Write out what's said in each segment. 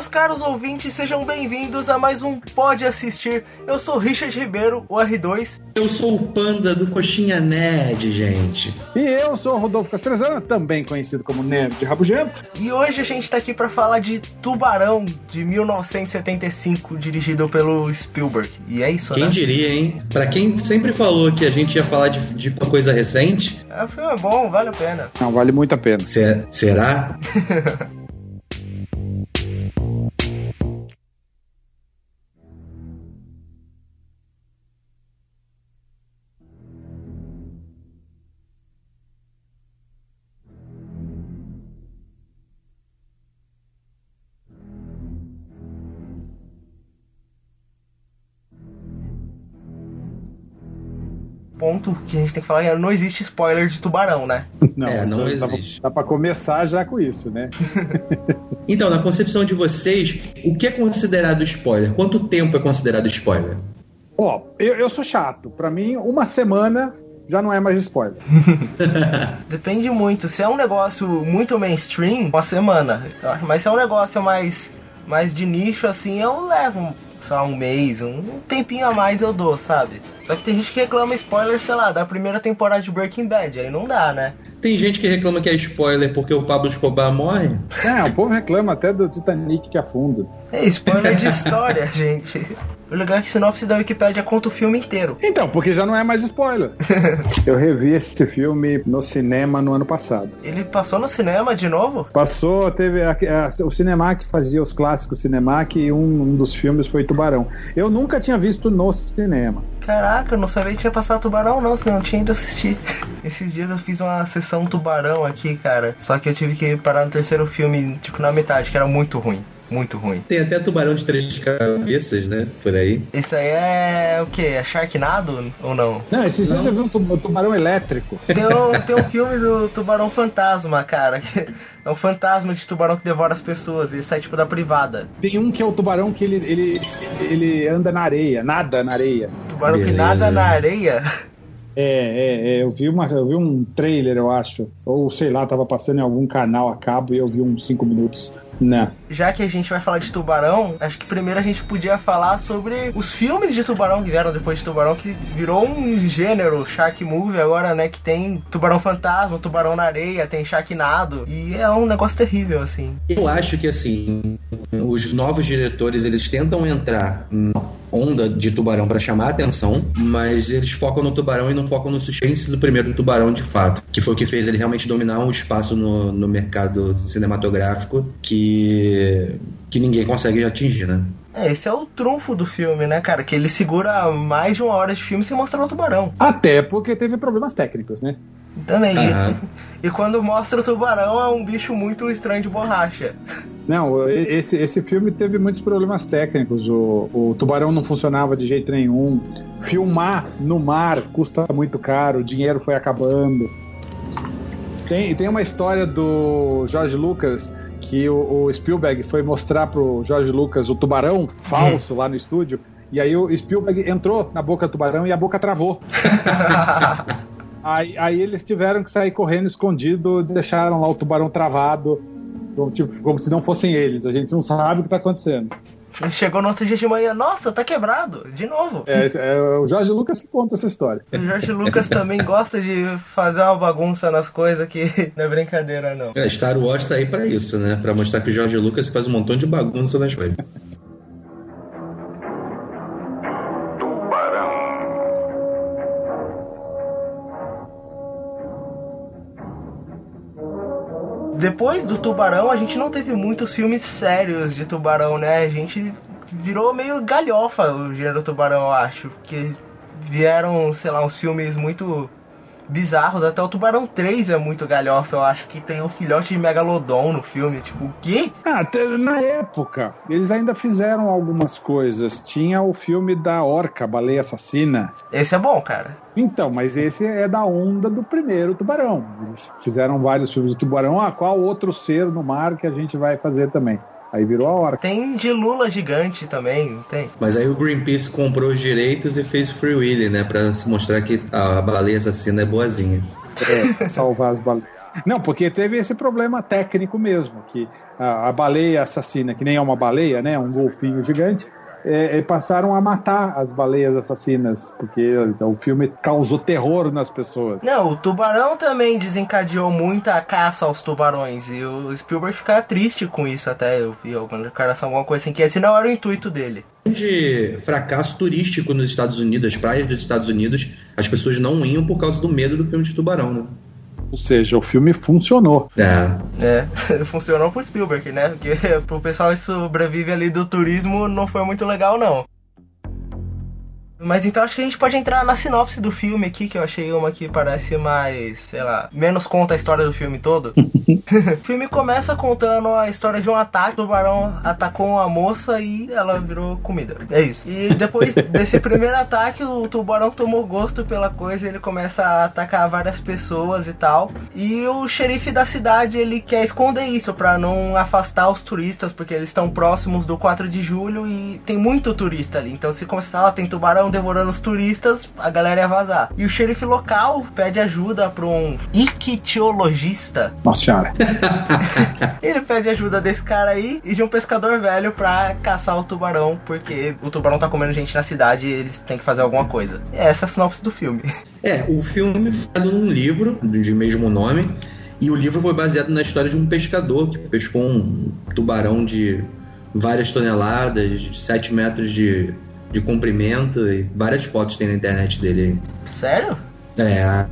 meus caros ouvintes, sejam bem-vindos a mais um Pode Assistir. Eu sou Richard Ribeiro, o R2. Eu sou o Panda do Coxinha Nerd, gente. E eu sou o Rodolfo Castrezana, também conhecido como Nerd Rabugento. E hoje a gente tá aqui para falar de Tubarão, de 1975, dirigido pelo Spielberg. E é isso, Quem né? diria, hein? Pra quem sempre falou que a gente ia falar de, de uma coisa recente, É, o filme é bom, vale a pena. Não, vale muito a pena. se- será? Ponto que a gente tem que falar é não existe spoiler de Tubarão, né? Não, É, não dá pra- existe. Dá pra começar já com isso, né? Então, na concepção de vocês, o que é considerado spoiler? Quanto tempo é considerado spoiler? Ó, eu, eu sou chato. Pra mim, uma semana já não é mais spoiler. Depende muito. Se é um negócio muito mainstream, uma semana. eu acho. Mas se é um negócio mais, mais de nicho, assim, eu levo, lá, um mês, um tempinho a mais eu dou, sabe? Só que tem gente que reclama spoiler, sei lá, da primeira temporada de Breaking Bad. Aí não dá, né? Tem gente que reclama que é spoiler porque o Pablo Escobar morre. É, o povo reclama até do Titanic que afunda. É spoiler de história, gente. O legal é que sinopse da Wikipédia conta o filme inteiro. Então, porque já não é mais spoiler. eu revi esse filme no cinema no ano passado. Ele passou no cinema de novo? Passou, teve a- a- o Cinemac fazia os clássicos Cinemac e um, um dos filmes foi Tubarão. Eu nunca tinha visto no cinema. Caraca, eu não sabia que tinha passado tubarão não, senão eu tinha ido assistir. Esses dias eu fiz uma sessão tubarão aqui, cara. Só que eu tive que parar no terceiro filme, tipo, na metade, que era muito ruim. Muito ruim. Tem até tubarão de três cabeças, né? Por aí. Esse aí é o que? É Sharknado ou não? Não, esses dias eu vi um tu- tubarão elétrico. Tem um, tem um filme do Tubarão Fantasma, cara. que É um fantasma de tubarão que devora as pessoas. Ele sai tipo da privada. Tem um que é o tubarão que ele, ele, ele anda na areia, nada na areia. Tubarão que Beleza. nada na areia. É, é, é, eu vi uma, eu vi um trailer, eu acho. Ou sei lá, tava passando em algum canal a cabo e eu vi uns 5 minutos. Não. Já que a gente vai falar de tubarão, acho que primeiro a gente podia falar sobre os filmes de tubarão que vieram depois de tubarão, que virou um gênero, Shark Movie agora, né? Que tem tubarão fantasma, tubarão na areia, tem Sharknado. E é um negócio terrível, assim. Eu acho que assim, os novos diretores eles tentam entrar na onda de tubarão para chamar a atenção, mas eles focam no tubarão e não focam no suspense do primeiro tubarão de fato, que foi o que fez ele realmente dominar um espaço no, no mercado cinematográfico que que ninguém consegue atingir, né? É, esse é o trunfo do filme, né, cara? Que ele segura mais de uma hora de filme sem mostrar o tubarão. Até porque teve problemas técnicos, né? Também. Aham. E quando mostra o tubarão é um bicho muito estranho de borracha. Não, e- esse, esse filme teve muitos problemas técnicos. O, o tubarão não funcionava de jeito nenhum. Filmar no mar custa muito caro, o dinheiro foi acabando. Tem, tem uma história do George Lucas que o, o Spielberg foi mostrar pro George Lucas o tubarão falso lá no estúdio. E aí o Spielberg entrou na boca do tubarão e a boca travou. Aí, aí eles tiveram que sair correndo escondido, deixaram lá o tubarão travado, como, tipo, como se não fossem eles. A gente não sabe o que está acontecendo. Ele chegou no outro dia de manhã, nossa, tá quebrado, de novo. É, é o Jorge Lucas que conta essa história. O Jorge Lucas também gosta de fazer uma bagunça nas coisas que não é brincadeira, não. É, Star Wars tá aí pra isso, né? Pra mostrar que o George Lucas faz um montão de bagunça nas coisas. Depois do Tubarão, a gente não teve muitos filmes sérios de Tubarão, né? A gente virou meio galhofa o gênero Tubarão, eu acho. Porque vieram, sei lá, uns filmes muito bizarros. Até o Tubarão 3 é muito galhofa, eu acho que tem um filhote de Megalodon no filme. Tipo, o quê? Ah, na época, eles ainda fizeram algumas coisas. Tinha o filme da Orca, Baleia Assassina. Esse é bom, cara. Então, mas esse é da onda do primeiro Tubarão. Eles fizeram vários filmes do Tubarão. Ah, qual outro ser no mar que a gente vai fazer também? Aí virou a Orca. Tem de Lula gigante também, não tem? Mas aí o Greenpeace comprou os direitos e fez o Free Willy, né? Pra se mostrar que a baleia assassina é boazinha. É, salvar as baleias. Não, porque teve esse problema técnico mesmo, que a, a baleia assassina, que nem é uma baleia, né? Um golfinho gigante, é, é, passaram a matar as baleias assassinas, porque então, o filme causou terror nas pessoas. Não, o tubarão também desencadeou muita caça aos tubarões, e o Spielberg fica triste com isso até, eu vi alguma declaração, alguma coisa assim, que esse não era o intuito dele. De fracasso turístico nos Estados Unidos, as praias dos Estados Unidos, as pessoas não iam por causa do medo do filme de tubarão, né? Ou seja, o filme funcionou. É. É, funcionou pro Spielberg, né? Porque pro pessoal que sobrevive ali do turismo não foi muito legal, não. Mas então acho que a gente pode entrar na sinopse do filme aqui, que eu achei uma que parece mais, sei lá, menos conta a história do filme todo. o filme começa contando a história de um ataque. O tubarão atacou uma moça e ela virou comida. É isso. E depois desse primeiro ataque, o tubarão tomou gosto pela coisa, ele começa a atacar várias pessoas e tal. E o xerife da cidade, ele quer esconder isso para não afastar os turistas, porque eles estão próximos do 4 de julho e tem muito turista ali. Então se começar, ó, tem tubarão devorando os turistas, a galera ia vazar. E o xerife local pede ajuda para um ictiologista. Nossa senhora. Ele pede ajuda desse cara aí e de um pescador velho pra caçar o tubarão, porque o tubarão tá comendo gente na cidade e eles têm que fazer alguma coisa. E essa é a sinopse do filme. É, o filme foi num livro de mesmo nome. E o livro foi baseado na história de um pescador que pescou um tubarão de várias toneladas, de 7 metros de de comprimento e várias fotos tem na internet dele Sério? É.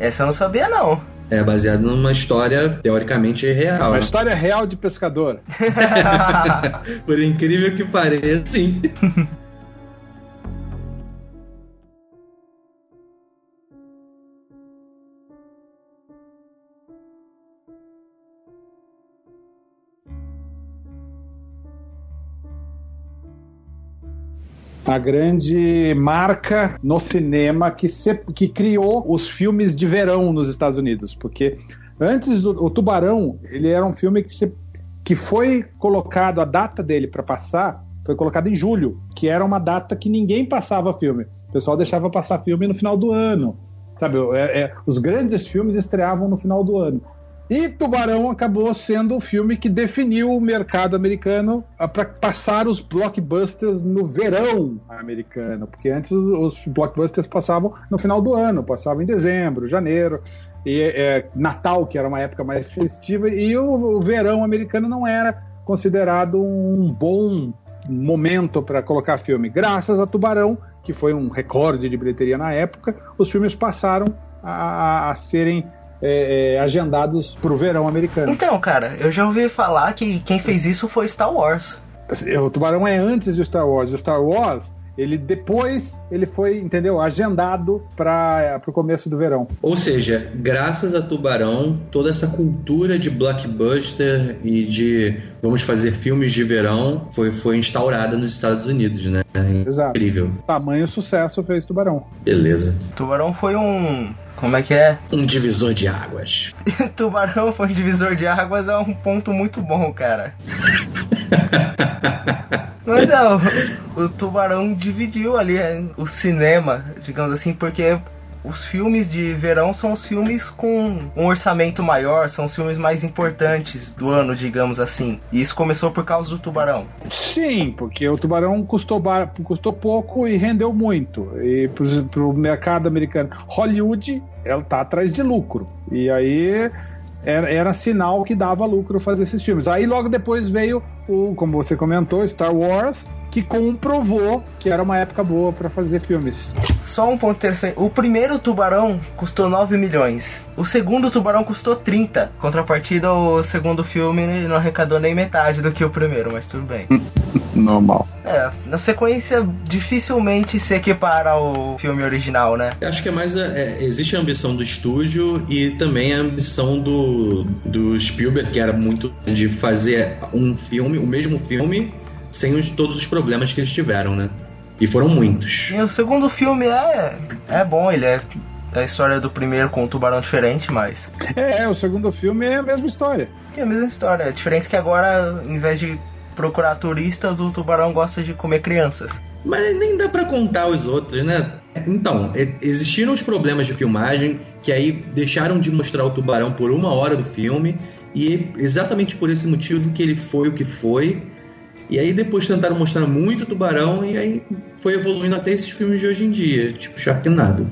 Essa eu não sabia, não. É baseado numa história teoricamente real. Uma história real de pescador. Por incrível que pareça, sim. a grande marca no cinema que, se, que criou os filmes de verão nos Estados Unidos, porque antes do o Tubarão ele era um filme que, se, que foi colocado a data dele para passar foi colocado em julho, que era uma data que ninguém passava filme. O pessoal deixava passar filme no final do ano. Sabe, é, é, os grandes filmes estreavam no final do ano. E Tubarão acabou sendo o filme que definiu o mercado americano ah, para passar os blockbusters no verão americano, porque antes os blockbusters passavam no final do ano, passavam em dezembro, janeiro, e é, Natal, que era uma época mais festiva, e o, o verão americano não era considerado um bom momento para colocar filme. Graças a Tubarão, que foi um recorde de bilheteria na época, os filmes passaram a, a serem é, é, agendados pro verão americano. Então, cara, eu já ouvi falar que quem fez isso foi Star Wars. O Tubarão é antes de Star Wars. O Star Wars ele depois ele foi, entendeu, agendado para o começo do verão. Ou seja, graças a Tubarão, toda essa cultura de blockbuster e de vamos fazer filmes de verão foi, foi instaurada nos Estados Unidos, né? Exato. Incrível. Tamanho sucesso fez Tubarão. Beleza. Tubarão foi um como é que é? Um divisor de águas. Tubarão foi um divisor de águas é um ponto muito bom, cara. Mas é, o, o Tubarão dividiu ali é, o cinema, digamos assim, porque os filmes de verão são os filmes com um orçamento maior, são os filmes mais importantes do ano, digamos assim. E isso começou por causa do Tubarão. Sim, porque o Tubarão custou, bar... custou pouco e rendeu muito. E para o mercado americano, Hollywood, ela tá atrás de lucro. E aí era, era, sinal que dava lucro fazer esses filmes. Aí logo depois veio o, como você comentou, Star Wars, que comprovou que era uma época boa para fazer filmes. Só um ponto interessante: o primeiro Tubarão custou 9 milhões, o segundo Tubarão custou 30. Contrapartida, o segundo filme não arrecadou nem metade do que o primeiro, mas tudo bem. Normal. É, na sequência, dificilmente se equipara ao filme original, né? Eu acho que é mais. É, existe a ambição do estúdio e também a ambição do, do Spielberg, que era muito de fazer um filme, o mesmo filme, sem os, todos os problemas que eles tiveram, né? E foram muitos. E o segundo filme é, é bom, ele é a história do primeiro com um tubarão diferente, mas. É, o segundo filme é a mesma história. É a mesma história. A diferença é que agora, em vez de procurar turistas, o tubarão gosta de comer crianças. Mas nem dá para contar os outros, né? então, existiram os problemas de filmagem que aí deixaram de mostrar o tubarão por uma hora do filme e exatamente por esse motivo que ele foi o que foi. E aí depois tentaram mostrar muito tubarão e aí foi evoluindo até esses filmes de hoje em dia, tipo Sharknado.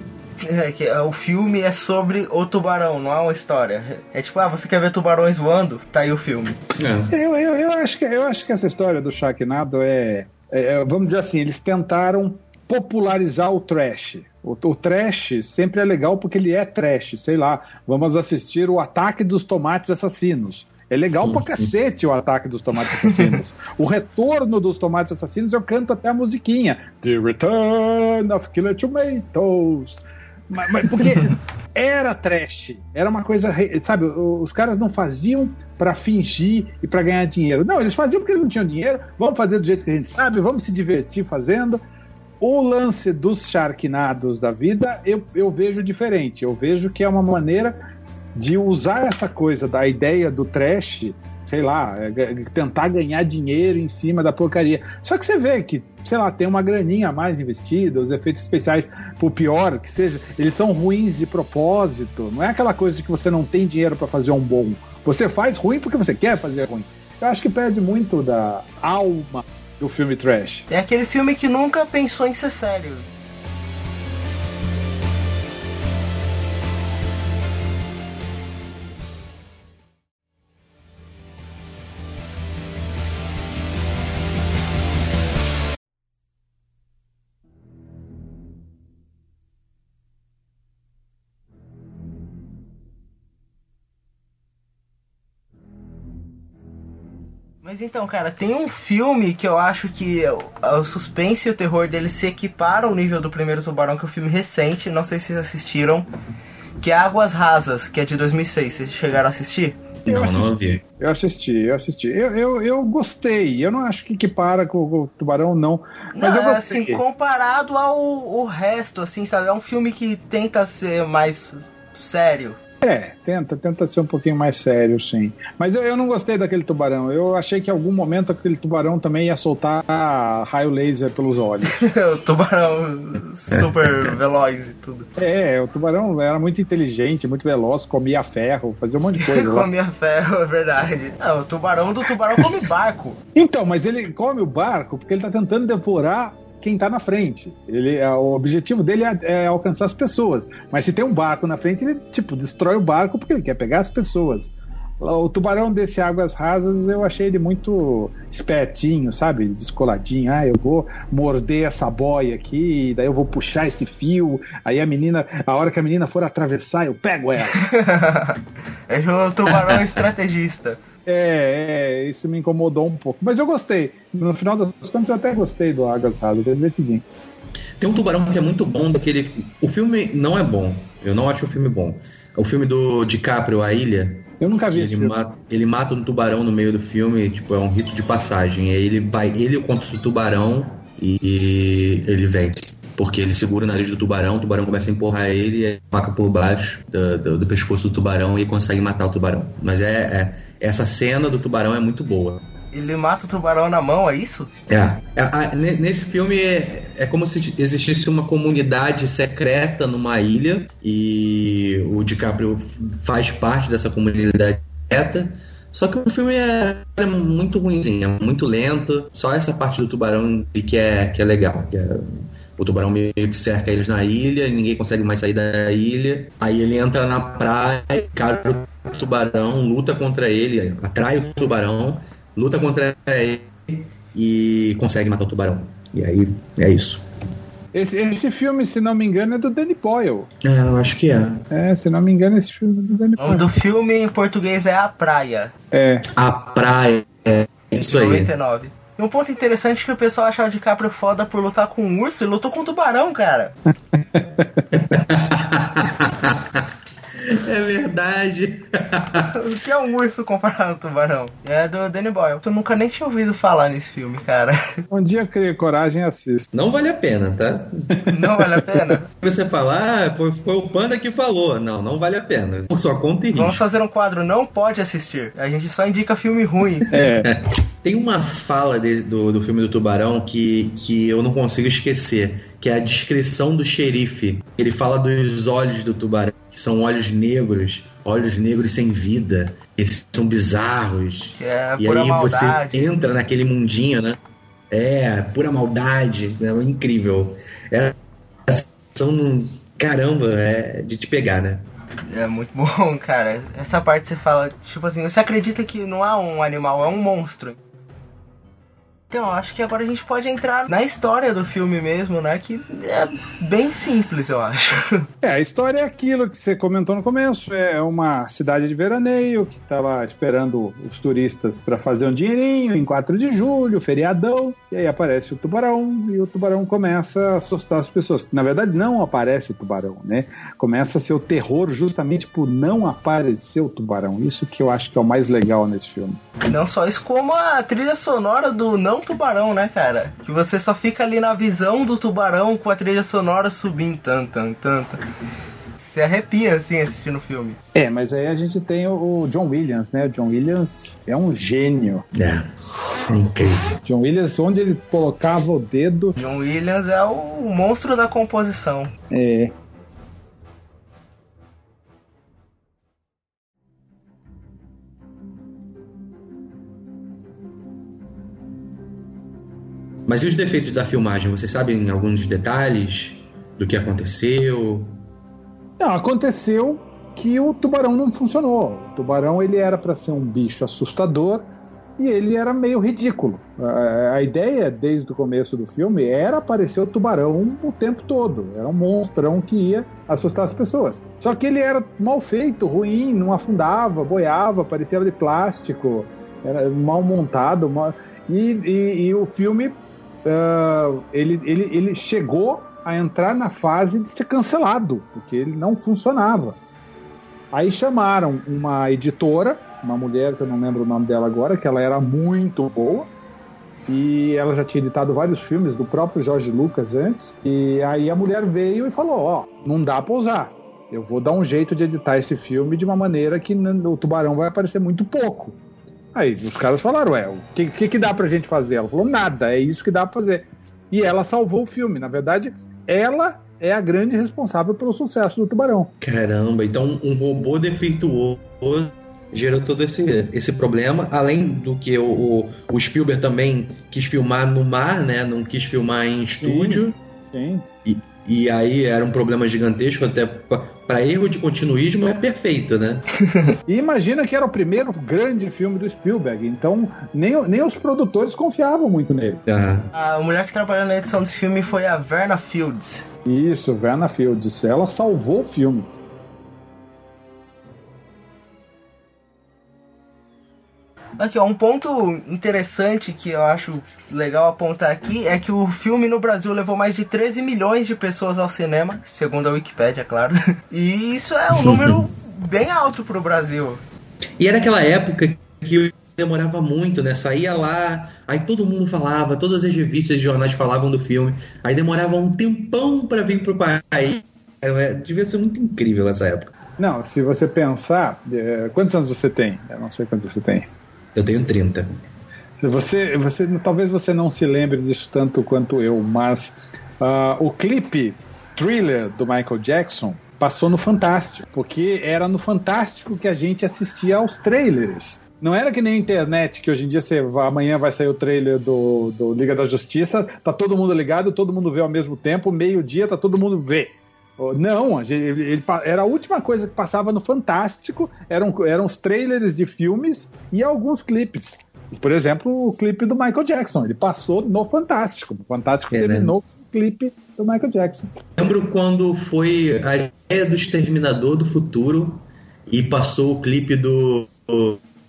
É, que o filme é sobre o tubarão, não é uma história. É tipo, ah, você quer ver tubarões voando? Tá aí o filme. É. Eu, eu, eu, acho que, eu acho que essa história do Sharknado é, é. Vamos dizer assim, eles tentaram popularizar o trash. O, o, trash sempre é legal porque ele é trash. Sei lá, vamos assistir o Ataque dos Tomates Assassinos. É legal pra cacete o ataque dos tomates assassinos. o retorno dos tomates assassinos, eu canto até a musiquinha. The Return of Killer Tomatoes. Mas, mas, porque era trash, era uma coisa, sabe? Os caras não faziam para fingir e para ganhar dinheiro. Não, eles faziam porque eles não tinham dinheiro. Vamos fazer do jeito que a gente sabe, vamos se divertir fazendo. O lance dos charquinados da vida eu, eu vejo diferente. Eu vejo que é uma maneira de usar essa coisa da ideia do trash, sei lá, é, tentar ganhar dinheiro em cima da porcaria. Só que você vê que, sei lá, tem uma graninha a mais investida, os efeitos especiais, por pior que seja, eles são ruins de propósito. Não é aquela coisa de que você não tem dinheiro para fazer um bom. Você faz ruim porque você quer fazer ruim. Eu acho que perde muito da alma do filme trash. É aquele filme que nunca pensou em ser sério. Mas então, cara, tem um filme que eu acho que o suspense e o terror dele se equiparam ao nível do primeiro Tubarão, que é um filme recente, não sei se vocês assistiram, que é Águas Rasas, que é de 2006. Vocês chegaram a assistir? Eu não, assisti, não vi. Eu assisti, eu assisti. Eu, eu, eu, gostei. Eu não acho que equipara com o Tubarão, não. Mas não, eu gostei. Assim, comparado ao o resto, assim, sabe? É um filme que tenta ser mais sério. É, tenta, tenta ser um pouquinho mais sério, sim. Mas eu, eu não gostei daquele tubarão. Eu achei que em algum momento aquele tubarão também ia soltar raio laser pelos olhos. o tubarão super veloz e tudo. É, o tubarão era muito inteligente, muito veloz, comia ferro, fazia um monte de coisa. comia ferro, é verdade. Não, o tubarão do tubarão come barco. Então, mas ele come o barco porque ele tá tentando devorar quem está na frente. Ele, é, o objetivo dele é, é, alcançar as pessoas. Mas se tem um barco na frente, ele tipo destrói o barco porque ele quer pegar as pessoas. O tubarão desse Águas Rasas eu achei ele muito espertinho, sabe? Descoladinho. Ah, eu vou morder essa boia aqui, daí eu vou puxar esse fio. Aí a menina, a hora que a menina for atravessar, eu pego ela. é o tubarão estrategista. É, é, isso me incomodou um pouco. Mas eu gostei. No final das contas, eu até gostei do Águas Rasas, é divertidinho. Tem um tubarão que é muito bom daquele. O filme não é bom. Eu não acho o filme bom. O filme do DiCaprio, A Ilha. Eu nunca vi ele mata, ele mata um tubarão no meio do filme, tipo, é um rito de passagem. Aí ele vai, ele contra o tubarão e ele vence. Porque ele segura o nariz do tubarão, o tubarão começa a empurrar ele, e faca por baixo do, do, do, pescoço do tubarão e consegue matar o tubarão. Mas é, é essa cena do tubarão é muito boa. Ele mata o tubarão na mão, é isso? É. é nesse filme é, é como se existisse uma comunidade secreta numa ilha e o DiCaprio faz parte dessa comunidade secreta. Só que o filme é, é muito ruimzinho, é muito lento. Só essa parte do tubarão que é, que é legal. Que é, o tubarão meio que cerca eles na ilha, ninguém consegue mais sair da ilha. Aí ele entra na praia, cara o tubarão, luta contra ele, atrai o tubarão, luta contra ele e consegue matar o tubarão. E aí é isso. Esse, esse filme, se não me engano, é do Danny Boyle. É, eu acho que é. É, se não me engano, esse filme é do Danny Boyle. O do filme em português é A Praia. É. A Praia. É isso aí. 99. E um ponto interessante é que o pessoal achava o DiCaprio foda por lutar com um urso e lutou com um tubarão, cara. É verdade. o que é um urso comparado ao tubarão? É do Danny Boyle. Tu nunca nem tinha ouvido falar nesse filme, cara. Um dia criei coragem e assisto. Não vale a pena, tá? Não vale a pena? Você falar, ah, foi, foi, o Panda que falou. Não, não vale a pena. Por sua conta e Vamos fazer um quadro Não Pode Assistir. A gente só indica filme ruim. É. Tem uma fala de, do, do filme do Tubarão que, que eu não consigo esquecer, que é a descrição do xerife. Ele fala dos olhos do tubarão, que são olhos negros, olhos negros sem vida, eles são bizarros. Que é e aí maldade. você entra naquele mundinho, né? É, pura maldade, é incrível. É, são, caramba, é de te pegar, né? É muito bom, cara. Essa parte você fala, tipo assim, você acredita que não é um animal, é um monstro. Então, acho que agora a gente pode entrar na história do filme mesmo, né? Que é bem simples, eu acho. É, a história é aquilo que você comentou no começo. É uma cidade de veraneio que estava esperando os turistas para fazer um dinheirinho em 4 de julho, feriadão. E aí aparece o tubarão e o tubarão começa a assustar as pessoas. Na verdade, não aparece o tubarão, né? Começa a ser o terror justamente por não aparecer o tubarão. Isso que eu acho que é o mais legal nesse filme. Não só isso, como a trilha sonora do Não Tubarão, né, cara? Que você só fica ali na visão do tubarão com a trilha sonora subindo, tan, tan, tan, tan. Você arrepia, assim, assistindo o filme. É, mas aí a gente tem o John Williams, né? O John Williams é um gênio. É, é incrível. John Williams, onde ele colocava o dedo. John Williams é o monstro da composição. É. Mas e os defeitos da filmagem? Vocês sabem alguns detalhes do que aconteceu? Não, aconteceu que o tubarão não funcionou. O tubarão ele era para ser um bicho assustador e ele era meio ridículo. A, ideia desde o começo do filme era aparecer o tubarão o tempo todo. Era um monstrão que ia assustar as pessoas. Só que ele era mal feito, ruim, não afundava, boiava, parecia de plástico, era mal montado. Mal... E, e, e o filme uh, ele, ele, ele chegou a entrar na fase de ser cancelado, porque ele não funcionava. Aí chamaram uma editora, uma mulher que eu não lembro o nome dela agora, que ela era muito boa, e ela já tinha editado vários filmes do próprio Jorge Lucas antes. E aí a mulher veio e falou: Ó, oh, não dá pra usar. Eu vou dar um jeito de editar esse filme de uma maneira que o tubarão vai aparecer muito pouco. Aí os caras falaram: Ué, o que, que, que dá pra gente fazer? Ela falou: Nada, é isso que dá pra fazer. E ela salvou o filme. Na verdade, ela é a grande responsável pelo sucesso do Tubarão. Caramba, então um robô defeituoso gerou todo esse, esse problema, além do que o, o, o Spielberg também quis filmar no mar, né? Não quis filmar em estúdio. Sim. E, e aí era um problema gigantesco, até para erro de continuismo é perfeito, né? e imagina que era o primeiro grande filme do Spielberg, então nem, nem os produtores confiavam muito nele. Uhum. A mulher que trabalhou na edição desse filme foi a Verna Fields. Isso, Verna Fields. Ela salvou o filme. Aqui, ó, um ponto interessante que eu acho legal apontar aqui é que o filme no Brasil levou mais de 13 milhões de pessoas ao cinema, segundo a Wikipédia, claro. E isso é um número bem alto pro Brasil. E era aquela época que demorava muito, né? Saía lá, aí todo mundo falava, todas as revistas e jornais falavam do filme, aí demorava um tempão para vir pro país. É, devia ser muito incrível essa época. Não, se você pensar, é, quantos anos você tem? Eu não sei quantos você tem. Eu tenho 30. Você, você, talvez você não se lembre disso tanto quanto eu, mas uh, o clipe Thriller do Michael Jackson passou no Fantástico, porque era no Fantástico que a gente assistia aos trailers. Não era que nem a internet, que hoje em dia você amanhã vai sair o trailer do, do Liga da Justiça, tá todo mundo ligado, todo mundo vê ao mesmo tempo, meio-dia tá todo mundo vê. Não, ele, ele, era a última coisa que passava no Fantástico, eram, eram os trailers de filmes e alguns clipes. Por exemplo, o clipe do Michael Jackson, ele passou no Fantástico. O Fantástico é, terminou né? com o clipe do Michael Jackson. Lembro quando foi a ideia do Exterminador do Futuro e passou o clipe do,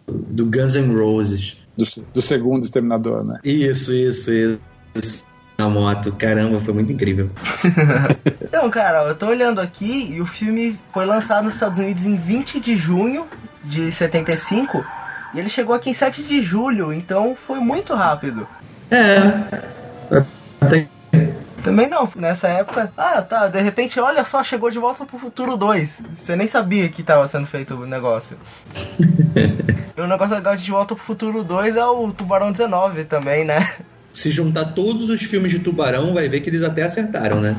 do Guns N' Roses. Do, do segundo Exterminador, né? Isso, isso, isso. Na moto. Caramba, foi muito incrível. Então, cara, eu tô olhando aqui e o filme foi lançado nos Estados Unidos em 20 de junho de 75 e ele chegou aqui em 7 de julho, então foi muito rápido. É. Até Também não, nessa época. Ah, tá, de repente, olha só, chegou de volta pro futuro 2. Você nem sabia que tava sendo feito o negócio. e o negócio legal de De Volta pro Futuro 2 é o Tubarão 19 também, né? Se juntar todos os filmes de tubarão, vai ver que eles até acertaram, né?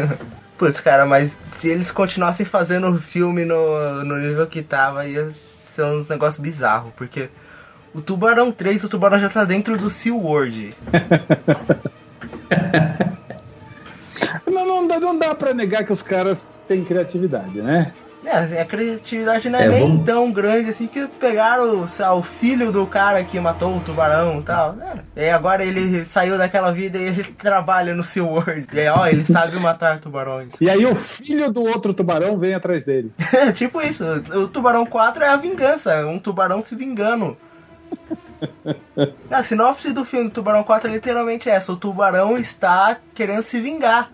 Putz, cara, mas se eles continuassem fazendo o filme no, no nível que tava, ia ser uns negócios bizarros, porque o Tubarão 3, o Tubarão já tá dentro do SeaWorld. Não, não, dá, não dá pra negar que os caras têm criatividade, né? É, a criatividade não é, É, nem vamos- tão grande assim que pegaram lá, o filho do cara que matou o tubarão e tal. É. E agora ele saiu daquela vida e ele trabalha no SeaWorld. E aí, ó, ele sabe matar tubarões. E aí o filho do outro tubarão vem atrás dele. É tipo isso, o Tubarão 4 é a vingança, um tubarão se vingando. A sinopse do filme do Tubarão 4 é literalmente essa: o tubarão está querendo se vingar.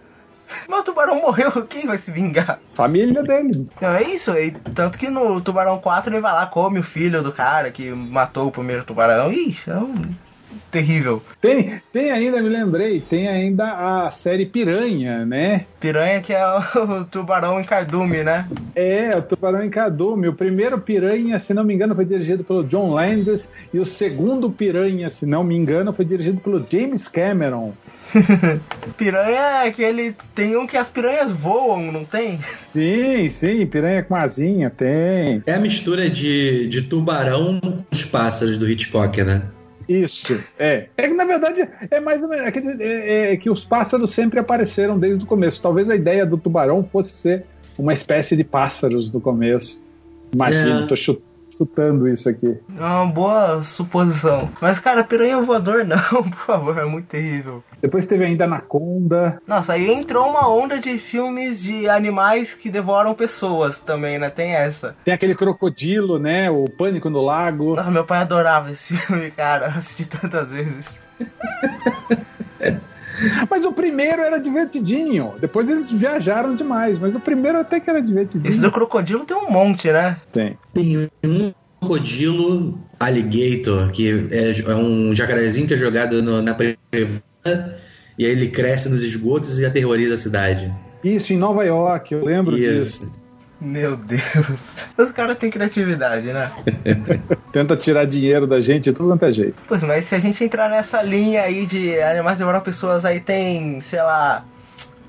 Mas o tubarão morreu, quem vai se vingar? Família dele. Não, é isso, e tanto que no Tubarão 4 ele vai lá, come o filho do cara que matou o primeiro tubarão. Ixi, é um terrível. Tem, tem ainda, me lembrei, tem ainda a série Piranha, né? Piranha que é o tubarão em cardume, né? É, o Tubarão em Cardume. O primeiro Piranha, se não me engano, foi dirigido pelo John Landis e o segundo Piranha, se não me engano, foi dirigido pelo James Cameron. Piranha é aquele. Tem um que as piranhas voam, não tem? Sim, sim, Piranha com asinha, tem. É a mistura de, de tubarão com os pássaros do Hitchcock, né? Isso, é. É que na verdade é mais ou menos. É que, é- é que os pássaros sempre apareceram desde o começo. Talvez a ideia do tubarão fosse ser uma espécie de pássaros no começo. Imagino, É. tô chu- chutando isso aqui. É uma boa suposição. Mas, cara, piranha voador não, por favor, é muito terrível. Depois teve ainda Anaconda. Nossa, aí entrou uma onda de filmes de animais que devoram pessoas também, né? Tem essa. Tem aquele crocodilo, né? O Pânico no Lago. Nossa, meu pai adorava esse filme, cara. Assisti tantas vezes. Mas o primeiro era divertidinho. Depois eles viajaram demais. Mas o primeiro até que era divertidinho. Esse do crocodilo tem um monte, né? Tem. Tem um crocodilo alligator, que é, é um jacarezinho que é jogado no- na privada, e aí ele cresce nos esgotos e aterroriza a cidade. Isso, em Nova York, eu lembro disso. Meu Deus. Os caras têm criatividade, né? Tenta tirar dinheiro da gente de tudo quanto é jeito. Pois, mas se a gente entrar nessa linha aí de animais devoram pessoas, aí tem, sei lá.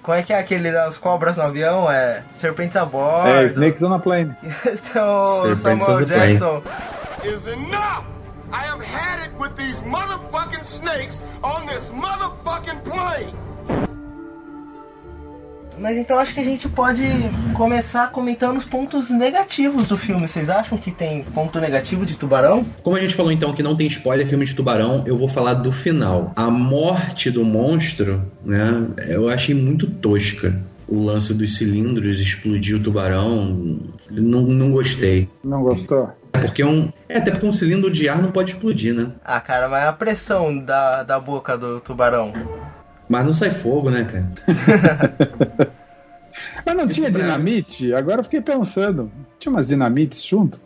Como é que é aquele das cobras no avião? É serpentes a bordo. É, Snakes on a Plane. Esse o Serpentes Samuel on the plane. Jackson. is enough. I have had it with these motherfucking snakes on this motherfucking plane. Mas então acho que a gente pode começar comentando os pontos negativos do filme. Vocês acham que tem ponto negativo de tubarão? Como a gente falou então que não tem spoiler filme de tubarão, eu vou falar do final. A morte do monstro, né? Eu achei muito tosca. O lance dos cilindros, explodir o tubarão, não, não gostei. Não gostou? Porque um. É, até porque um cilindro de ar não pode explodir, né? Ah, cara, mas a pressão da, da boca do tubarão. Mas não sai fogo, né, cara? Mas não tinha dinamite? Agora eu fiquei pensando. Tinha umas dinamites junto?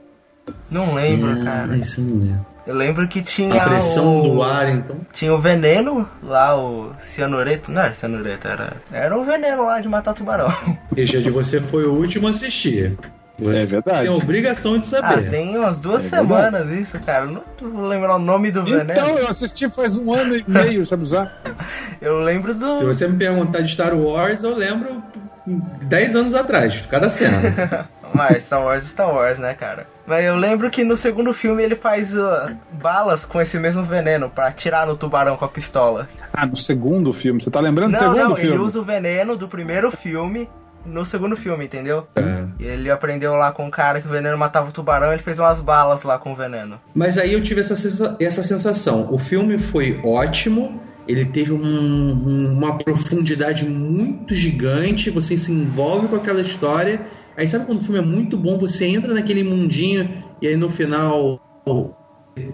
Não lembro, É, cara. Isso não é. Eu lembro que tinha A pressão o... do ar, então. Tinha o veneno lá, o cianureto. Não era cianureto, era. Era o veneno lá de matar tubarão. Deixa de você foi o último a assistir. É verdade. tem a obrigação de Ah, saber. tem umas duas É semanas isso, cara. Não vou lembrar o nome do veneno. Então, eu assisti faz um ano e meio, sabe usar? Eu lembro Se do. você me perguntar de Star Wars, eu lembro 10 anos atrás, cada cena. Mas Star Wars é Star Wars, né, cara? Mas eu lembro que no segundo filme ele faz uh, balas com esse mesmo veneno pra atirar no tubarão com a pistola. Ah, no segundo filme. Você tá lembrando do Não, segundo não, filme? ele usa o veneno do primeiro filme no segundo filme, entendeu? É. Ele aprendeu lá com o cara que o veneno matava o tubarão, ele fez umas balas lá com o veneno. Mas aí eu tive essa, sensa- essa sensação. O filme foi ótimo, ele teve um- um- uma profundidade muito gigante, você se envolve com aquela história. Aí sabe quando o filme é muito bom, você entra naquele mundinho e aí no final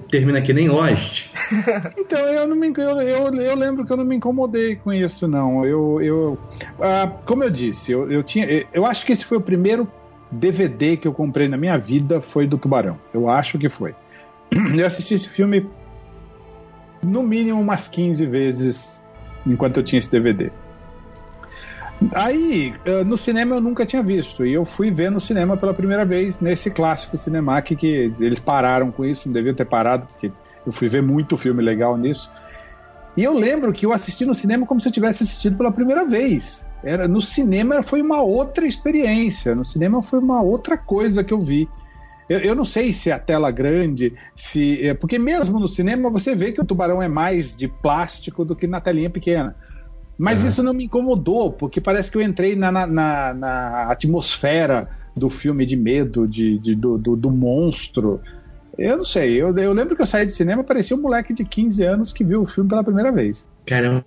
termina que nem Lost. Então, eu, não me, eu, eu, eu, lembro que eu não me incomodei com isso, não. Eu, eu, ah, como eu disse, eu, eu, tinha, eu acho que esse foi o primeiro DVD que eu comprei na minha vida, foi do Tubarão. Eu acho que foi. Eu assisti esse filme no mínimo umas 15 vezes enquanto eu tinha esse DVD. Aí, no cinema eu nunca tinha visto, e eu fui ver no cinema pela primeira vez nesse clássico Cinemac que eles pararam com isso, não deviam ter parado, porque eu fui ver muito filme legal nisso. E eu lembro que eu assisti no cinema como se eu tivesse assistido pela primeira vez. Era no cinema foi uma outra experiência, no cinema foi uma outra coisa que eu vi. Eu, eu, não sei se é a tela grande, se. É, porque mesmo no cinema você vê que o tubarão é mais de plástico do que na telinha pequena. Mas uhum. isso não me incomodou, porque parece que eu entrei na, na, na, na atmosfera do filme de medo, de, de do, do, do, monstro. Eu não sei, eu, eu lembro que eu saí de cinema parecia um moleque de 15 anos que viu o filme pela primeira vez. Caramba.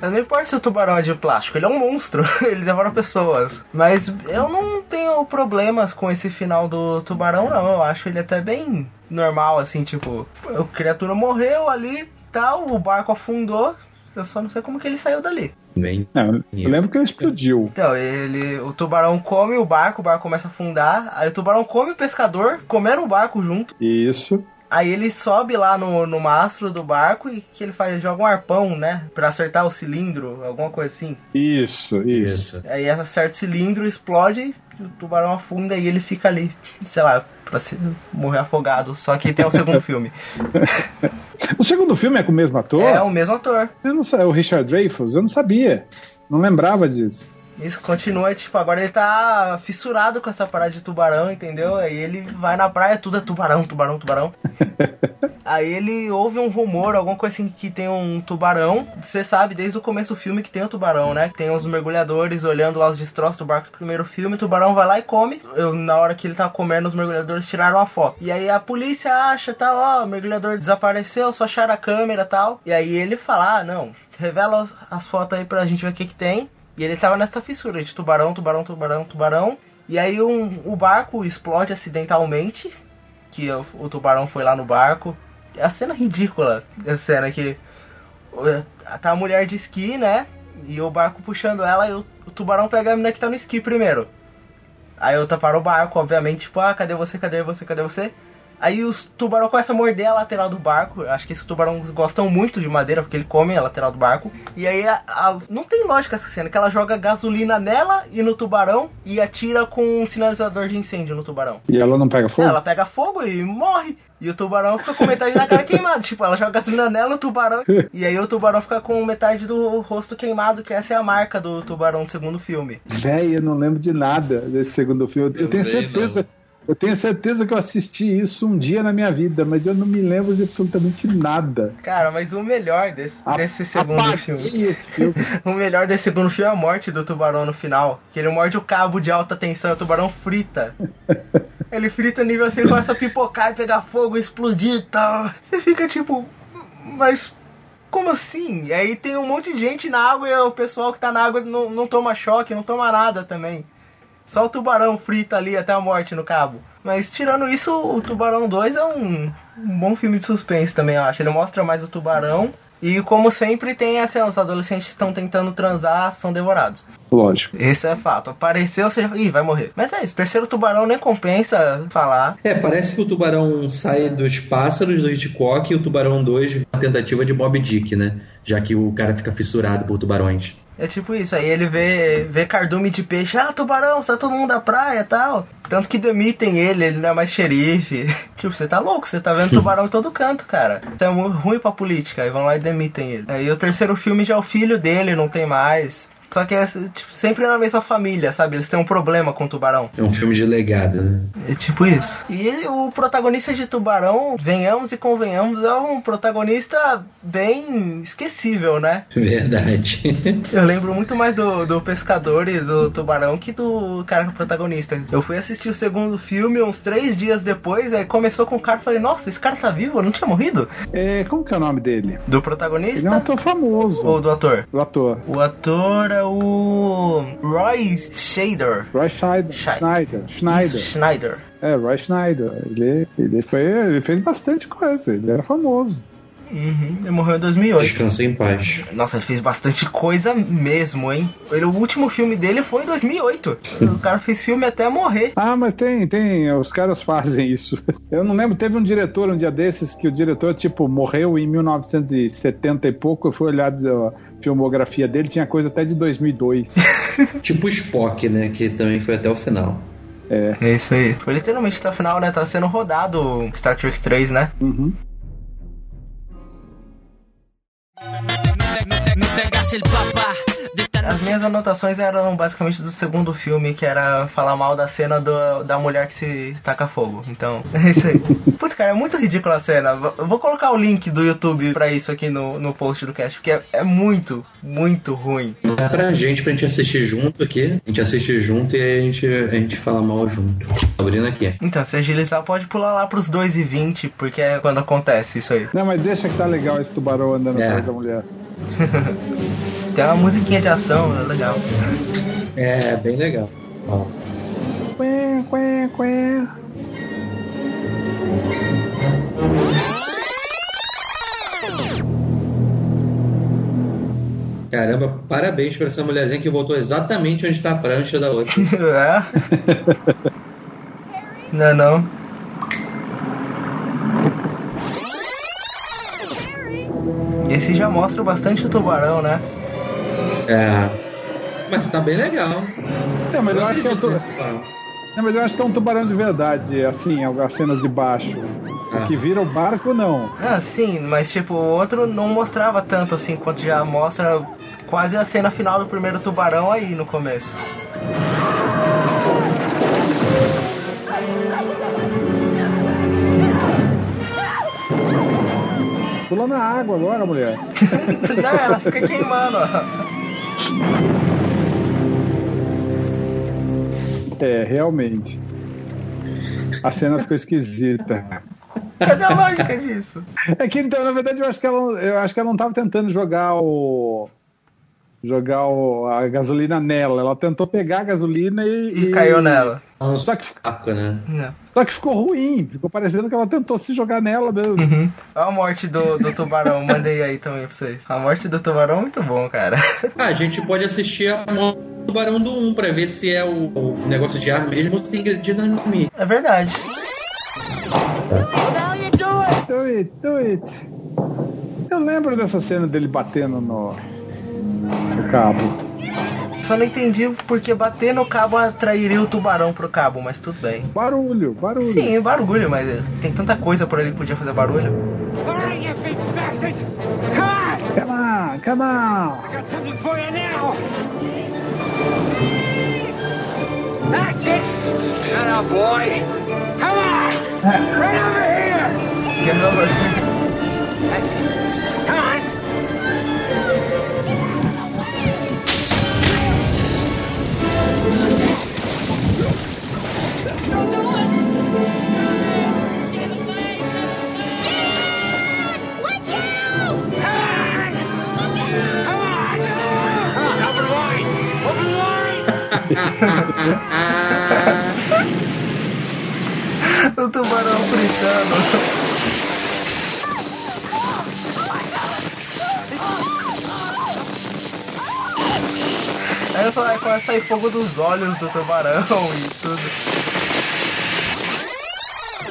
não importa se o tubarão é de plástico, ele é um monstro, ele devora pessoas. Mas eu não tenho problemas com esse final do tubarão, não. Eu acho ele até bem normal, assim, tipo, a criatura morreu ali, tal, o barco afundou, eu só não sei como que ele saiu dali. Nem. Não, eu lembro que ele explodiu. Então, ele. O tubarão come o barco, o barco começa a afundar. Aí o tubarão come o pescador, comendo o barco junto. Isso. Aí ele sobe lá no, no mastro do barco e que ele faz? Joga um arpão, né? Pra acertar o cilindro, alguma coisa assim. Isso, isso. Aí acerta o cilindro, explode, o tubarão afunda e ele fica ali, sei lá, pra se, morrer afogado. Só que tem o segundo filme. o segundo filme é com o mesmo ator? É, o mesmo ator. Eu não sei, é o Richard Dreyfuss? Eu não sabia. Não lembrava disso. Isso continua, tipo, agora ele tá fissurado com essa parada de tubarão, entendeu? Aí ele vai na praia, tudo é tubarão, tubarão, tubarão. Aí ele ouve um rumor, alguma coisa assim, que tem um tubarão. Você sabe desde o começo do filme que tem o um tubarão, né? Tem os mergulhadores olhando lá os destroços do barco do primeiro filme. O tubarão vai lá e come. Eu, na hora que ele tá comendo, os mergulhadores tiraram a foto. E aí a polícia acha, tal, ó, o mergulhador desapareceu, só acharam a câmera tal. E aí ele fala, ah, não, revela as fotos aí pra gente ver o que que tem. E ele tava nessa fissura de tubarão, tubarão, tubarão, tubarão. E aí um, o barco explode acidentalmente. Que o, o tubarão foi lá no barco. É a cena ridícula. A cena que tá a mulher de esqui, né? E o barco puxando ela e o, o tubarão pega a menina que tá no esqui primeiro. Aí outra para o barco, obviamente, tipo, ah, cadê você, cadê você, cadê você? Aí os tubarão começam a morder a lateral do barco. Acho que esses tubarões gostam muito de madeira, porque ele come a lateral do barco. E aí a, a, não tem lógica essa cena, que ela joga gasolina nela e no tubarão e atira com um sinalizador de incêndio no tubarão. E ela não pega fogo? Ela pega fogo e morre. E o tubarão fica com metade da cara queimada. Tipo, ela joga gasolina nela no tubarão. e aí o tubarão fica com metade do rosto queimado, que essa é a marca do tubarão do segundo filme. Véi, eu não lembro de nada desse segundo filme. Eu, eu tenho certeza. Não eu tenho certeza que eu assisti isso um dia na minha vida, mas eu não me lembro de absolutamente nada. Cara, mas o melhor desse, a, desse segundo filme. filme. o melhor desse segundo filme é a morte do tubarão no final. Que ele morde o cabo de alta tensão e o tubarão frita. ele frita nível assim, ele começa a pipocar e pegar fogo, explodir e tal. Você fica tipo. Mas como assim? E aí tem um monte de gente na água e o pessoal que tá na água não, não toma choque, não toma nada também. Só o Tubarão frita ali até a morte no cabo. Mas tirando isso, o Tubarão 2 é um, um bom filme de suspense também, eu acho. Ele mostra mais o tubarão e como sempre tem assim, os adolescentes estão tentando transar, são devorados. Lógico. Esse é fato. Apareceu, você já... Ih, vai morrer. Mas é isso, terceiro tubarão nem compensa falar. É, parece que o tubarão sai dos pássaros do Hitchcock e o tubarão 2 uma tentativa de Bob Dick, né? Já que o cara fica fissurado por tubarões. É tipo isso, aí ele vê, vê cardume de peixe, ah, tubarão, sai todo mundo da praia e tal. Tanto que demitem ele, ele não é mais xerife. tipo, você tá louco, você tá vendo tubarão em todo canto, cara. Isso é muito ruim pra política, aí vão lá e demitem ele. Aí o terceiro filme já é o filho dele, não tem mais. Só que é tipo, sempre na mesma família, sabe? Eles têm um problema com o tubarão. É um filme de legado, né? É tipo isso. E o protagonista de Tubarão, venhamos e convenhamos, é um protagonista bem esquecível, né? Verdade. Eu lembro muito mais do, do pescador e do tubarão que do cara protagonista. Eu fui assistir o segundo filme uns três dias depois, aí começou com o cara e falei, nossa, esse cara tá vivo? Eu não tinha morrido? É, como que é o nome dele? Do protagonista? Ele é um ator famoso. Ou do ator? Do ator. O ator é o Roy Shader. Roy Schneider. Schneider. Schneider. Schneider. Isso, Schneider. É, Roy Schneider. Ele, ele, foi, ele fez bastante coisa. Ele era famoso. Uhum, ele morreu em 2008. Descansa em paz. Nossa, ele fez bastante coisa mesmo, hein? Ele, o último filme dele foi em 2008. o cara fez filme até morrer. Ah, mas tem, tem. Os caras fazem isso. Eu não lembro, teve um diretor um dia desses que o diretor, tipo, morreu em 1970 e pouco. Eu fui olhar a filmografia dele, tinha coisa até de 2002. Tipo o Spock, né? Que também foi até o final. É. É isso aí. Foi literalmente até o final, né? Tá sendo rodado Star Trek 3, né? Uhum. As minhas anotações eram basicamente do segundo filme, que era falar mal da cena do- da mulher que se taca fogo. Então, é isso aí. Putz, cara, é muito ridícula a cena. Eu vou colocar o link do YouTube pra isso aqui no, no post do cast, porque é, é muito, muito ruim. Dá pra gente, pra gente assistir junto aqui. A gente assiste junto e aí a gente, a gente fala mal junto. Abrindo aqui. Então, se agilizar, pode pular lá pros 2 e 20, porque é quando acontece isso aí. Não, mas deixa que tá legal esse tubarão andando É. atrás da mulher. Tem uma musiquinha de ação, é legal. É, bem legal. Ó. Quê, quê, quê. Caramba, parabéns pra essa mulherzinha que voltou exatamente onde tá a prancha da outra. é? Não é não? Esse já mostra bastante o tubarão, né? É. Mas tá bem legal. Não, mas eu acho que é nesse tubarão. Não, mas eu acho que é um tubarão de verdade, assim, as cenas de baixo. Ah. O que vira o barco, não. Ah, sim, mas tipo, o outro não mostrava tanto assim, quanto já mostra quase a cena final do primeiro tubarão aí no começo. Pula na água agora, mulher. não, ela fica queimando, ó. É, realmente. A cena ficou esquisita. Cadê a lógica disso? É que então, na verdade, eu acho que ela, eu acho que ela não estava tentando jogar o. jogar o- a gasolina nela. Ela tentou pegar a gasolina e. E caiu nela. Só que, né? Não. só que ficou ruim. Ficou parecendo que ela tentou se jogar nela mesmo. Uhum. Olha a morte do, do tubarão, mandei aí também pra vocês. A morte do tubarão é muito bom, cara. Ah, a gente pode assistir a morte do Tubarão do 1 pra ver se é o, o negócio de ar mesmo ou se tem dinamite. É verdade. Do it, do it. Eu lembro dessa cena dele batendo no cabo. Só não entendi porque bater no cabo atrairia o tubarão pro cabo, mas tudo bem. Barulho, barulho. Sim, barulho, mas tem tanta coisa por ali que podia fazer barulho. Come on! Come on, come on. I got something for you now! That's it! Shut up, boy! Come on! Right over here! Get over. That's it! Come on! O tubarão fritando. Começa a sair fogo dos olhos do tubarão e tudo.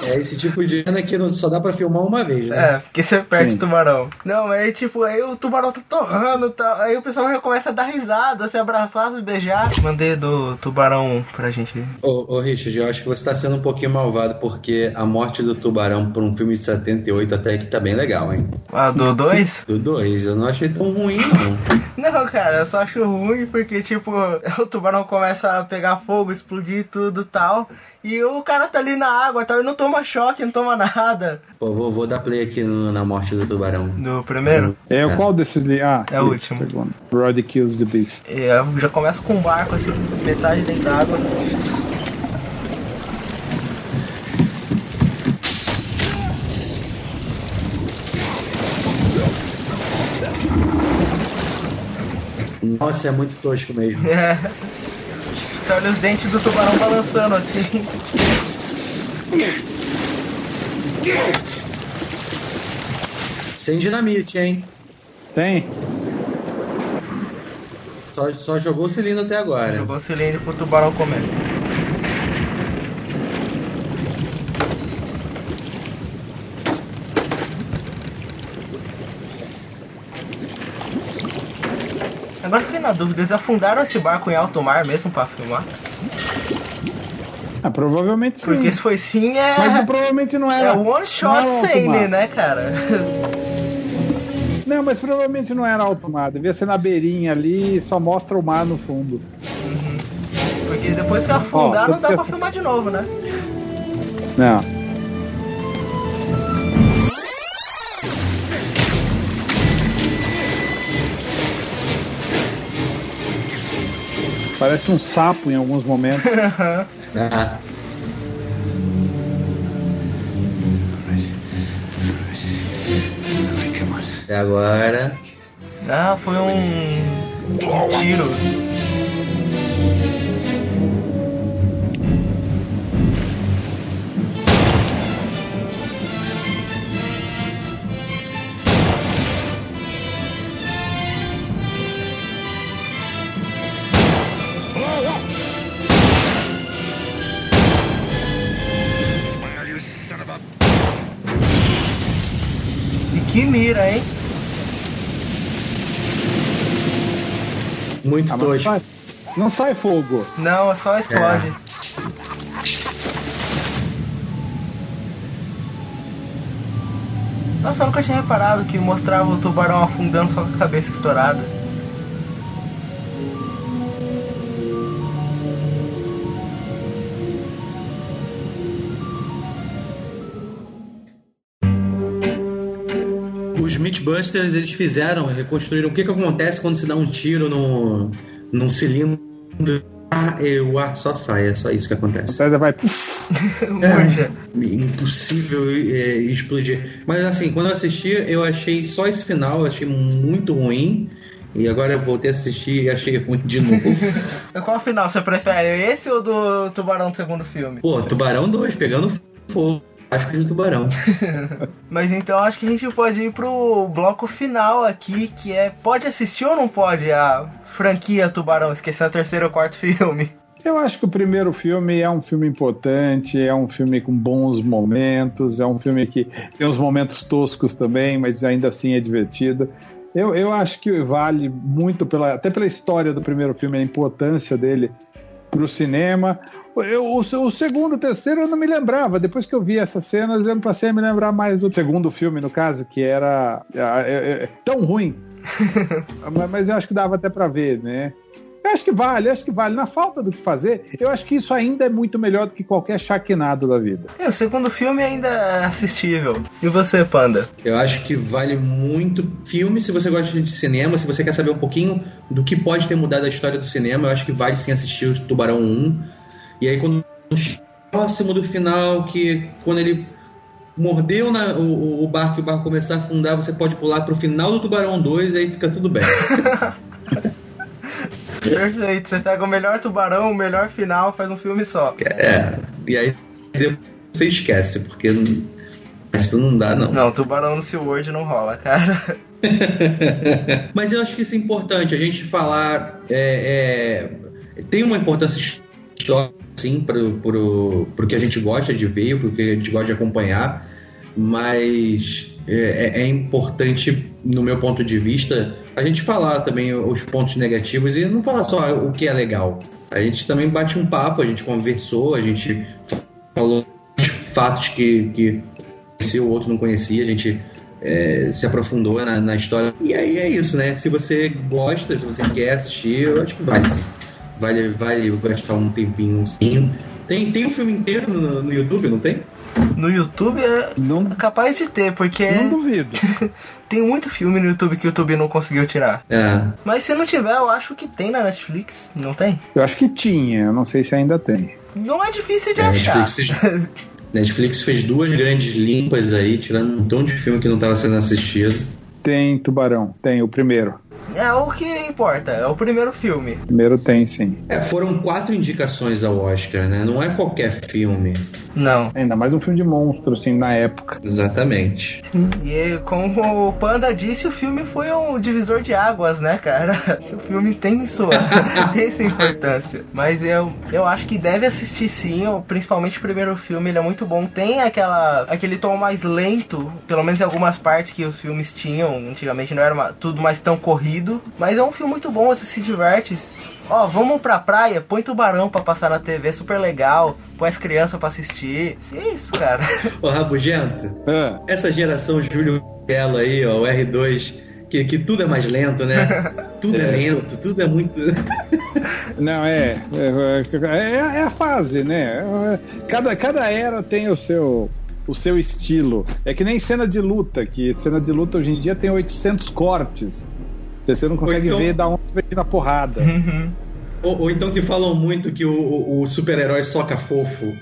É esse tipo de cena que não- só dá pra filmar uma vez, né? É, porque você perde Sim. o tubarão. Não, aí tipo, aí o tubarão tá torrando, tá, aí o pessoal já começa a dar risada, se abraçar, se beijar. Mandei do tubarão pra gente. Ô, ô, Richard, eu acho que você tá sendo um pouquinho malvado porque a morte do tubarão por um filme de 78 até que tá bem legal, hein? Ah, do 2? Do 2, eu não achei tão ruim, não. Não, cara, eu só acho ruim porque, tipo, o tubarão começa a pegar fogo, explodir tudo e tal. E o cara tá ali na água, tal, e não toma choque, não toma nada. Pô, vou, vou dar play aqui no- na morte do tubarão. No primeiro? É, É. qual desses ali? Ah, É o último. segundo. Brody Kills the Beast. E eu já começa com um barco assim, metade dentro da água. Nossa, é muito tosco mesmo. É. Você olha os dentes do tubarão balançando assim. Sem dinamite, hein? Tem? Só, só jogou o cilindro até agora. Jogou o cilindro pro tubarão comer. Agora fiquei na dúvida, eles afundaram esse barco em alto mar mesmo pra filmar? Ah, provavelmente sim. Porque se foi sim, é. Mas não- provavelmente não era. É one shot scene, mar. né, cara? Não, mas provavelmente não era alto mar. Devia ser na beirinha ali e só mostra o mar no fundo. Porque depois que afundar, Ó, não dá pra assim- filmar de novo, né? Não. Parece um sapo em alguns momentos. Ah, até agora. Ah, foi um, um tiro. Muito Ah, não, tosco. sai, não sai fogo. Não, só explode. Nossa, eu nunca tinha reparado que mostrava o tubarão afundando só com a cabeça estourada. Os Mythbusters, eles fizeram, reconstruíram o que, que acontece quando se dá um tiro no, num cilindro ah, e o ar só sai, é só isso que acontece. Vai. Murcha. Impossível é, explodir. Mas assim, quando eu assisti, eu achei só esse final, eu achei muito ruim. E agora eu voltei a assistir e achei ruim de novo. Qual final você prefere? Esse ou do tubarão do segundo filme? Pô, Tubarão 2, pegando fogo. Acho que de tubarão. Mas então acho que a gente pode ir pro bloco final aqui, que é pode assistir ou não pode a franquia Tubarão, esquecer o terceiro ou quarto filme? Eu acho que o primeiro filme é um filme importante, é um filme com bons momentos, é um filme que tem uns momentos toscos também, mas ainda assim é divertido. Eu, eu acho que vale muito, pela, até pela história do primeiro filme, a importância dele para o cinema. Eu, o, o segundo, o terceiro eu não me lembrava. Depois que eu vi essas cenas, eu passei a me lembrar mais do segundo filme, no caso, que era é, é, é, tão ruim. mas, mas eu acho que dava até para ver, né? Eu acho que vale, eu acho que vale. Na falta do que fazer, eu acho que isso ainda é muito melhor do que qualquer chaquinado da vida. É, o segundo filme ainda é assistível. E você, Panda? Eu acho que vale muito filme se você gosta de cinema, se você quer saber um pouquinho do que pode ter mudado a história do cinema, eu acho que vale sim assistir o Tubarão 1. E aí quando próximo do final, que quando ele mordeu na, o, o barco e o barco começar a afundar, você pode pular pro final do Tubarão 2 e aí fica tudo bem. Perfeito, você pega o melhor tubarão, o melhor final, faz um filme só. É, e aí você esquece, porque isso não dá não. Não, tubarão no SeaWorld não rola, cara. Mas eu acho que isso é importante, a gente falar. é, é, tem uma importância histórica, sim, pro, pro que a gente gosta de ver, pro que a gente gosta de acompanhar, mas é, é- é importante, no meu ponto de vista, a gente falar também os pontos negativos e não falar só o que é legal. A gente também bate um papo, a gente conversou, a gente falou fatos que, que conhecia, o outro não conhecia, a gente é, se aprofundou na, na história. E aí é isso, né? Se você gosta, se você quer assistir, eu acho que vale sim. Vale, vale gastar um tempinho sim. Tem, tem o filme inteiro no, no YouTube, não tem? No YouTube é Não, capaz de ter, porque não duvido. tem muito filme no YouTube que o YouTube não conseguiu tirar. É. Mas se não tiver, eu acho que tem na Netflix, não tem? Eu acho que tinha, eu não sei se ainda tem. Não é difícil de É, achar. Netflix fez, Netflix fez duas grandes limpas aí, tirando um montão de filme que não estava sendo assistido. Tem Tubarão, tem o primeiro. É o que importa, é o primeiro filme. Primeiro tem, sim. É, foram quatro indicações ao Oscar, né? Não é qualquer filme. Não. Ainda mais um filme de monstro, assim, na época. Exatamente. E como o Panda disse, o filme foi um divisor de águas, né, cara? O filme tem sua, tem sua importância. Mas eu, eu acho que deve assistir sim, principalmente o primeiro filme, ele é muito bom. Tem aquela, aquele tom mais lento, pelo menos em algumas partes que os filmes tinham. Antigamente não era uma- tudo mais tão corrido. Mas é um filme muito bom, você se diverte. Ó, vamos pra praia, põe tubarão pra passar na TV, é super legal. Põe as crianças pra assistir. E é isso, cara. Ô, Rabugento, Ah, essa geração Júlio Belo aí, ó, o R2, que, que tudo é mais lento, né? Tudo é, É. lento, tudo é muito. não, é, é, é. é a fase, né? Cada, cada era tem o seu. O seu estilo. É que nem cena de luta, que cena de luta hoje em dia tem 800 cortes. Você não consegue então- ver da onde vem na porrada. Uhum. Ou, ou então que falam muito que o, o- o super-herói soca fofo.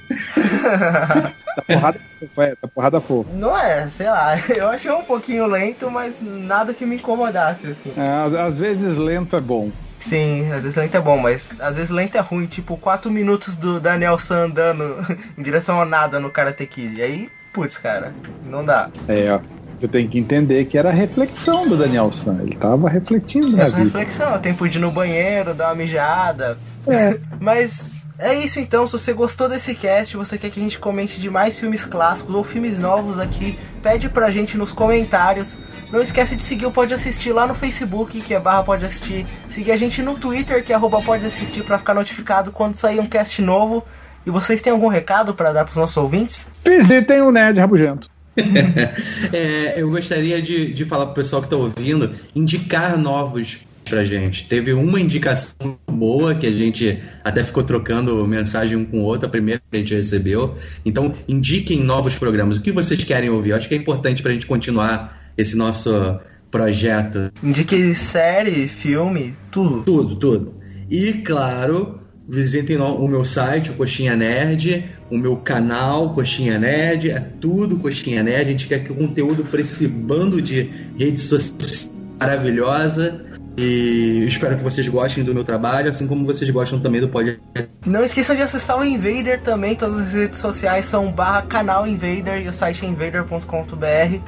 Da porrada fofa, é, da porrada fofa. Não é, sei lá, eu achei um pouquinho lento, mas nada que me incomodasse, assim. É, às- vezes lento é bom. Sim, às vezes lento é bom, mas às vezes lento é ruim, tipo 4 minutos do Daniel San andando em direção ao nada no Karate Kid. Aí, putz, cara, não dá. É, ó. Você tem que entender que era a reflexão do Daniel San. Ele tava refletindo na Essa vida. reflexão, tempo de ir no banheiro, dar uma mijada. É. Mas é isso então, se você gostou desse cast, você quer que a gente comente de mais filmes clássicos ou filmes novos aqui, pede pra gente nos comentários. Não esquece de seguir o Pode Assistir lá no Facebook, que é barra Pode Assistir. Seguir a gente no Twitter, que é arroba Pode Assistir, pra ficar notificado quando sair um cast novo. E vocês têm algum recado pra dar pros nossos ouvintes? Visitem o Nerd Rabugento. É, eu gostaria de, de falar pro pessoal que tá ouvindo, indicar novos pra gente. Teve uma indicação boa que a gente até ficou trocando mensagem um com o outro, a primeira que a gente recebeu. Então, indiquem novos programas. O que vocês querem ouvir? Eu acho que é importante pra gente continuar esse nosso projeto. Indique série, filme, tudo. Tudo, tudo. E, claro, visitem o meu site, o Coxinha Nerd, o meu canal, Coxinha Nerd, é tudo Coxinha Nerd. A gente quer que o conteúdo para esse bando de redes sociais maravilhosa. E espero que vocês gostem do meu trabalho, assim como vocês gostam também do podcast. Não esqueçam de acessar o Invader também, todas as redes sociais são barra canal Invader e o site é invader.com.br.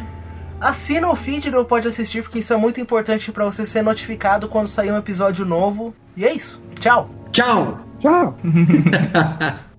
Assina o feed do Pode Assistir, porque isso é muito importante para você ser notificado quando sair um episódio novo. E é isso. Tchau! Tchau! Tchau.